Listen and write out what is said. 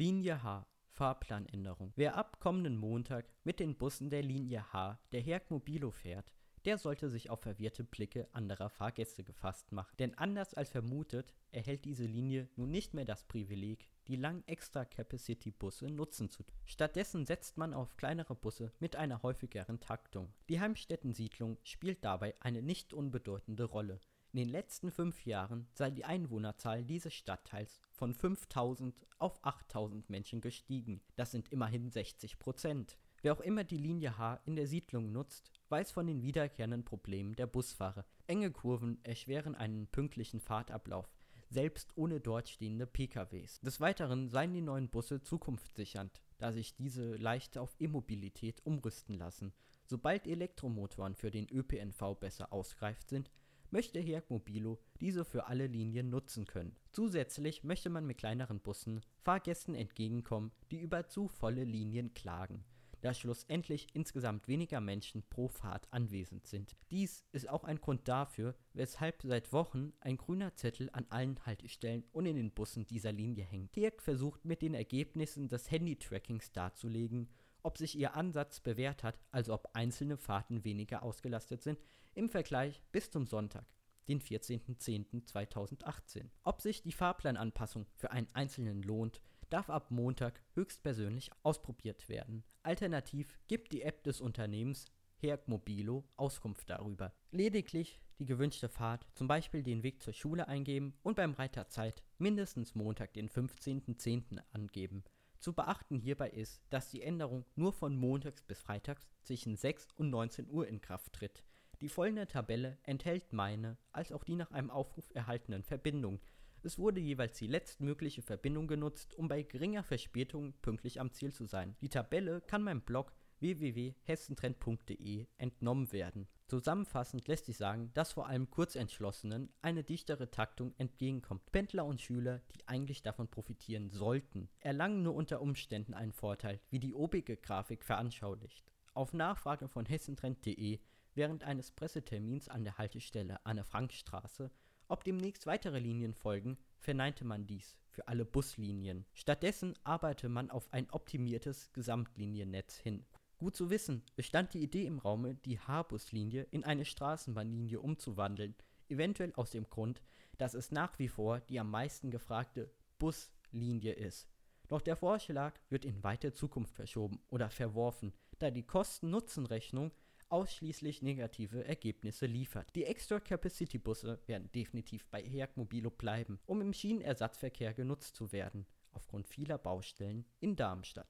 Linie H Fahrplanänderung. Wer ab kommenden Montag mit den Bussen der Linie H der Herk Mobilo fährt, der sollte sich auf verwirrte Blicke anderer Fahrgäste gefasst machen. Denn anders als vermutet, erhält diese Linie nun nicht mehr das Privileg, die langen Extra-Capacity-Busse nutzen zu dürfen. Stattdessen setzt man auf kleinere Busse mit einer häufigeren Taktung. Die Heimstätten-Siedlung spielt dabei eine nicht unbedeutende Rolle. In den letzten fünf Jahren sei die Einwohnerzahl dieses Stadtteils von 5000 auf 8000 Menschen gestiegen. Das sind immerhin 60 Prozent. Wer auch immer die Linie H in der Siedlung nutzt, weiß von den wiederkehrenden Problemen der Busfahrer. Enge Kurven erschweren einen pünktlichen Fahrtablauf, selbst ohne dort stehende PKWs. Des Weiteren seien die neuen Busse zukunftssichernd, da sich diese leicht auf E-Mobilität umrüsten lassen. Sobald Elektromotoren für den ÖPNV besser ausgereift sind, möchte Herk Mobilo diese für alle Linien nutzen können. Zusätzlich möchte man mit kleineren Bussen Fahrgästen entgegenkommen, die über zu volle Linien klagen da schlussendlich insgesamt weniger Menschen pro Fahrt anwesend sind. Dies ist auch ein Grund dafür, weshalb seit Wochen ein grüner Zettel an allen Haltestellen und in den Bussen dieser Linie hängt. Dirk versucht mit den Ergebnissen des Handy-Trackings darzulegen, ob sich ihr Ansatz bewährt hat, also ob einzelne Fahrten weniger ausgelastet sind, im Vergleich bis zum Sonntag, den 14.10.2018. Ob sich die Fahrplananpassung für einen Einzelnen lohnt, darf ab Montag höchstpersönlich ausprobiert werden. Alternativ gibt die App des Unternehmens Herc Mobilo Auskunft darüber. Lediglich die gewünschte Fahrt, zum Beispiel den Weg zur Schule eingeben und beim Reiter Zeit mindestens Montag, den 15.10. angeben. Zu beachten hierbei ist, dass die Änderung nur von montags bis freitags zwischen 6 und 19 Uhr in Kraft tritt. Die folgende Tabelle enthält meine als auch die nach einem Aufruf erhaltenen Verbindungen es wurde jeweils die letztmögliche Verbindung genutzt, um bei geringer Verspätung pünktlich am Ziel zu sein. Die Tabelle kann meinem Blog www.hessentrend.de entnommen werden. Zusammenfassend lässt sich sagen, dass vor allem Kurzentschlossenen eine dichtere Taktung entgegenkommt. Pendler und Schüler, die eigentlich davon profitieren sollten, erlangen nur unter Umständen einen Vorteil, wie die obige Grafik veranschaulicht. Auf Nachfrage von hessentrend.de während eines Pressetermins an der Haltestelle Anne-Frank-Straße ob demnächst weitere Linien folgen, verneinte man dies für alle Buslinien. Stattdessen arbeite man auf ein optimiertes Gesamtliniennetz hin. Gut zu wissen, es stand die Idee im Raume, die H-Bus-Linie in eine Straßenbahnlinie umzuwandeln, eventuell aus dem Grund, dass es nach wie vor die am meisten gefragte Buslinie ist. Doch der Vorschlag wird in weite Zukunft verschoben oder verworfen, da die Kosten-Nutzen-Rechnung ausschließlich negative Ergebnisse liefert. Die Extra Capacity Busse werden definitiv bei Herc Mobilo bleiben, um im Schienenersatzverkehr genutzt zu werden, aufgrund vieler Baustellen in Darmstadt